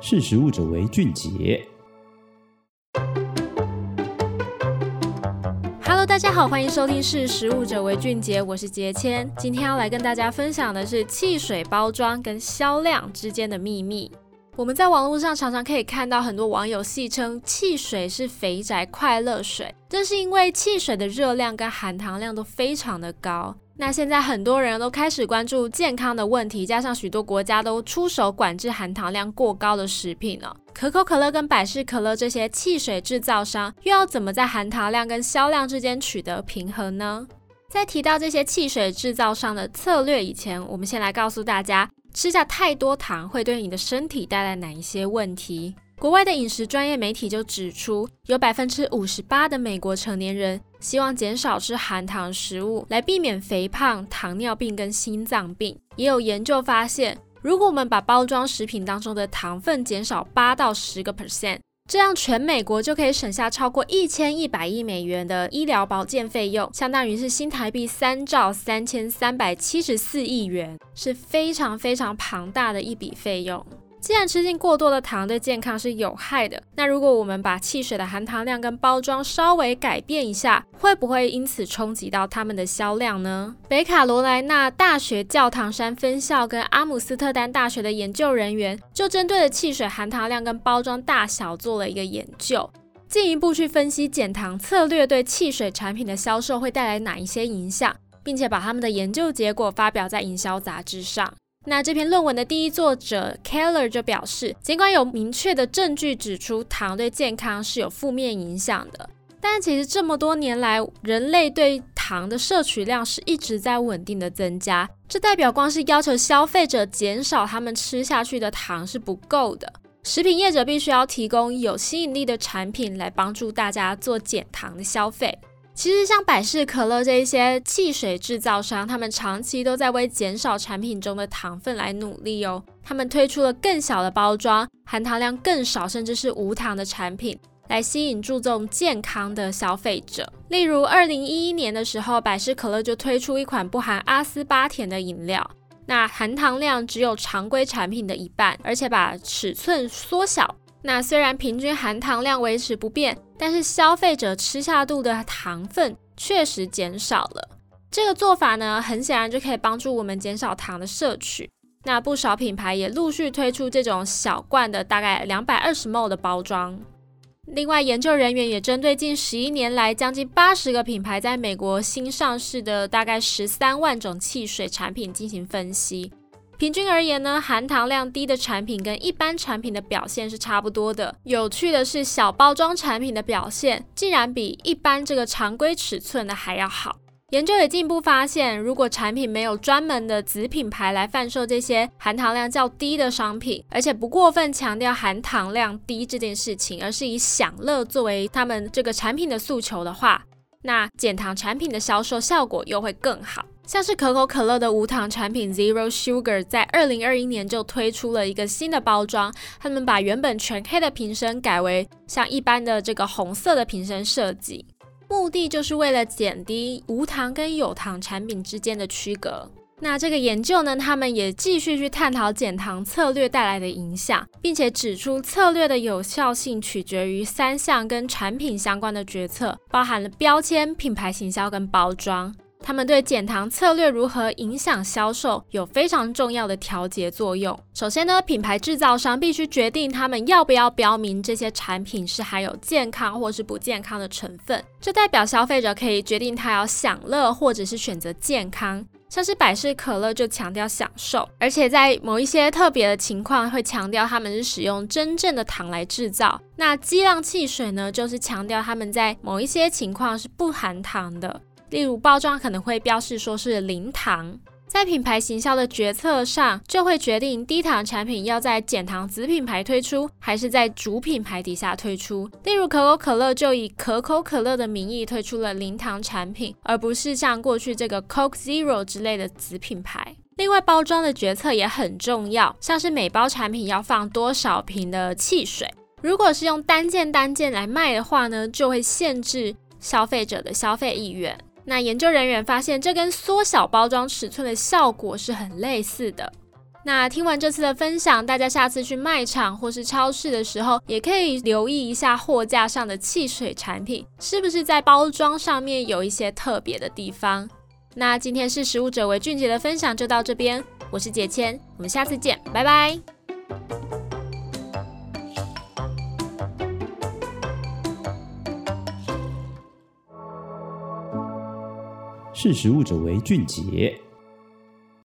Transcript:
识食物者为俊杰。Hello，大家好，欢迎收听《识食物者为俊杰》，我是杰谦。今天要来跟大家分享的是汽水包装跟销量之间的秘密。我们在网络上常常可以看到很多网友戏称汽水是肥宅快乐水，这是因为汽水的热量跟含糖量都非常的高。那现在很多人都开始关注健康的问题，加上许多国家都出手管制含糖量过高的食品了。可口可乐跟百事可乐这些汽水制造商又要怎么在含糖量跟销量之间取得平衡呢？在提到这些汽水制造商的策略以前，我们先来告诉大家，吃下太多糖会对你的身体带来哪一些问题。国外的饮食专业媒体就指出，有百分之五十八的美国成年人希望减少吃含糖食物，来避免肥胖、糖尿病跟心脏病。也有研究发现，如果我们把包装食品当中的糖分减少八到十个 percent，这样全美国就可以省下超过一千一百亿美元的医疗保健费用，相当于是新台币三兆三千三百七十四亿元，是非常非常庞大的一笔费用。既然吃进过多的糖对健康是有害的，那如果我们把汽水的含糖量跟包装稍微改变一下，会不会因此冲击到他们的销量呢？北卡罗来纳大学教堂山分校跟阿姆斯特丹大学的研究人员就针对了汽水含糖量跟包装大小做了一个研究，进一步去分析减糖策略对汽水产品的销售会带来哪一些影响，并且把他们的研究结果发表在营销杂志上。那这篇论文的第一作者 Keller 就表示，尽管有明确的证据指出糖对健康是有负面影响的，但其实这么多年来，人类对糖的摄取量是一直在稳定的增加。这代表光是要求消费者减少他们吃下去的糖是不够的，食品业者必须要提供有吸引力的产品来帮助大家做减糖的消费。其实，像百事可乐这一些汽水制造商，他们长期都在为减少产品中的糖分来努力哦。他们推出了更小的包装，含糖量更少，甚至是无糖的产品，来吸引注重健康的消费者。例如，二零一一年的时候，百事可乐就推出一款不含阿斯巴甜的饮料，那含糖量只有常规产品的一半，而且把尺寸缩小。那虽然平均含糖量维持不变，但是消费者吃下肚的糖分确实减少了。这个做法呢，很显然就可以帮助我们减少糖的摄取。那不少品牌也陆续推出这种小罐的，大概两百二十 ml 的包装。另外，研究人员也针对近十一年来将近八十个品牌在美国新上市的大概十三万种汽水产品进行分析。平均而言呢，含糖量低的产品跟一般产品的表现是差不多的。有趣的是，小包装产品的表现竟然比一般这个常规尺寸的还要好。研究也进一步发现，如果产品没有专门的子品牌来贩售这些含糖量较低的商品，而且不过分强调含糖量低这件事情，而是以享乐作为他们这个产品的诉求的话，那减糖产品的销售效果又会更好。像是可口可乐的无糖产品 Zero Sugar，在二零二一年就推出了一个新的包装，他们把原本全黑的瓶身改为像一般的这个红色的瓶身设计，目的就是为了减低无糖跟有糖产品之间的区隔。那这个研究呢，他们也继续去探讨减糖策略带来的影响，并且指出策略的有效性取决于三项跟产品相关的决策，包含了标签、品牌行销跟包装。他们对减糖策略如何影响销售有非常重要的调节作用。首先呢，品牌制造商必须决定他们要不要标明这些产品是含有健康或是不健康的成分。这代表消费者可以决定他要享乐或者是选择健康。像是百事可乐就强调享受，而且在某一些特别的情况会强调他们是使用真正的糖来制造。那激浪汽水呢，就是强调他们在某一些情况是不含糖的。例如，包装可能会标示说是零糖，在品牌行销的决策上，就会决定低糖产品要在减糖子品牌推出，还是在主品牌底下推出。例如，可口可乐就以可口可乐的名义推出了零糖产品，而不是像过去这个 Coke Zero 之类的子品牌。另外，包装的决策也很重要，像是每包产品要放多少瓶的汽水，如果是用单件单件来卖的话呢，就会限制消费者的消费意愿。那研究人员发现，这跟缩小包装尺寸的效果是很类似的。那听完这次的分享，大家下次去卖场或是超市的时候，也可以留意一下货架上的汽水产品，是不是在包装上面有一些特别的地方。那今天是食物者为俊杰的分享就到这边，我是杰谦，我们下次见，拜拜。识时务者为俊杰。